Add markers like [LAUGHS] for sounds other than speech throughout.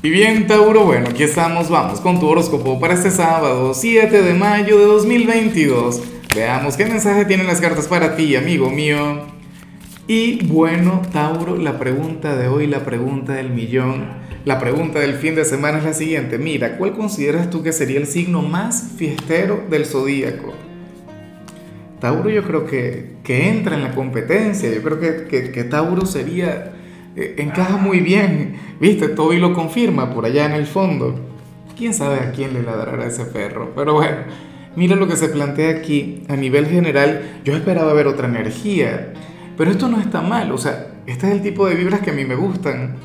Y bien, Tauro, bueno, aquí estamos, vamos con tu horóscopo para este sábado, 7 de mayo de 2022. Veamos qué mensaje tienen las cartas para ti, amigo mío. Y bueno, Tauro, la pregunta de hoy, la pregunta del millón, la pregunta del fin de semana es la siguiente. Mira, ¿cuál consideras tú que sería el signo más fiestero del zodíaco? Tauro yo creo que, que entra en la competencia, yo creo que, que, Tauro sería encaja muy bien, viste, Toby lo confirma por allá en el fondo. ¿Quién sabe a quién le ladrará ese perro? Pero bueno, mira lo que se plantea aquí. A nivel general, yo esperaba ver otra energía, pero esto no está mal, o sea, este es el tipo de vibras que a mí me gustan,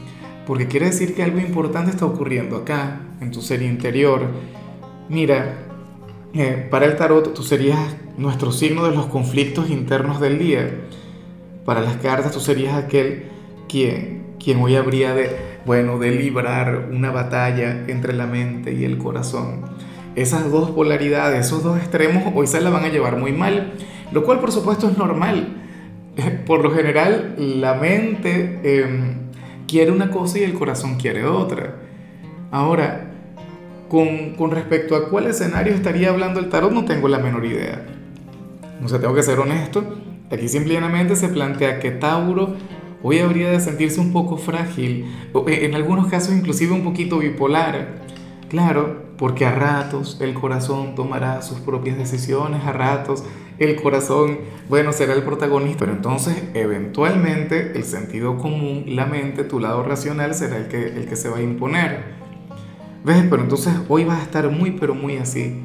porque quiere decir que algo importante está ocurriendo acá, en tu ser interior. Mira, eh, para el tarot tú serías nuestro signo de los conflictos internos del día. Para las cartas tú serías aquel quien, quien hoy habría de, bueno, de librar una batalla entre la mente y el corazón. Esas dos polaridades, esos dos extremos, hoy se la van a llevar muy mal, lo cual por supuesto es normal. [LAUGHS] Por lo general, la mente em, quiere una cosa y el corazón quiere otra. Ahora, con, con, respecto a cuál escenario estaría hablando el tarot, no tengo la menor idea. O sea, tengo que ser honesto. Aquí simplemente se plantea que Tauro hoy habría de sentirse un poco frágil, eh, en algunos casos inclusive un poquito bipolar. Claro, porque a ratos el corazón tomará sus propias decisiones, a ratos el corazón, bueno, será el protagonista, pero entonces eventualmente el sentido común, la mente, tu lado racional será el que, el que se va a imponer. ¿Ves? Pero entonces hoy vas a estar muy, pero muy así.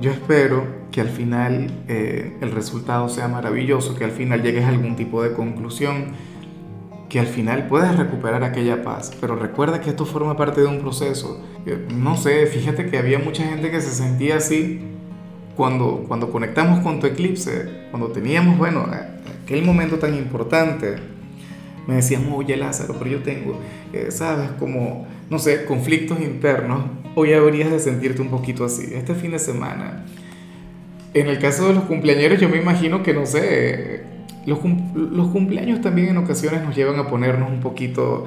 Yo espero que al final eh, el resultado sea maravilloso, que al final llegues a algún tipo de conclusión que al final puedas recuperar aquella paz. Pero recuerda que esto forma parte de un proceso. No sé, fíjate que había mucha gente que se sentía así cuando, cuando conectamos con tu eclipse, cuando teníamos, bueno, aquel momento tan importante. Me decían, oye Lázaro, pero yo tengo, eh, sabes, como, no sé, conflictos internos. Hoy habrías de sentirte un poquito así. Este fin de semana. En el caso de los cumpleaños, yo me imagino que, no sé, los, cumpleaños también en ocasiones nos llevan a ponernos un poquito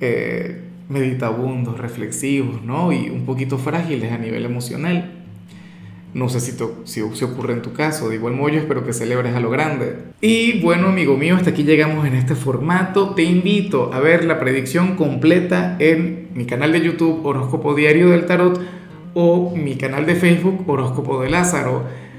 eh, meditabundos, reflexivos, ¿no? Y un poquito frágiles a nivel emocional. No sé si, si, si, ocurre en tu caso, de igual modo yo espero que celebres a lo grande. Y bueno, amigo mío, hasta aquí llegamos en este formato. Te invito a ver la predicción completa en mi canal de YouTube Horóscopo Diario del Tarot o mi canal de Facebook Horóscopo de Lázaro.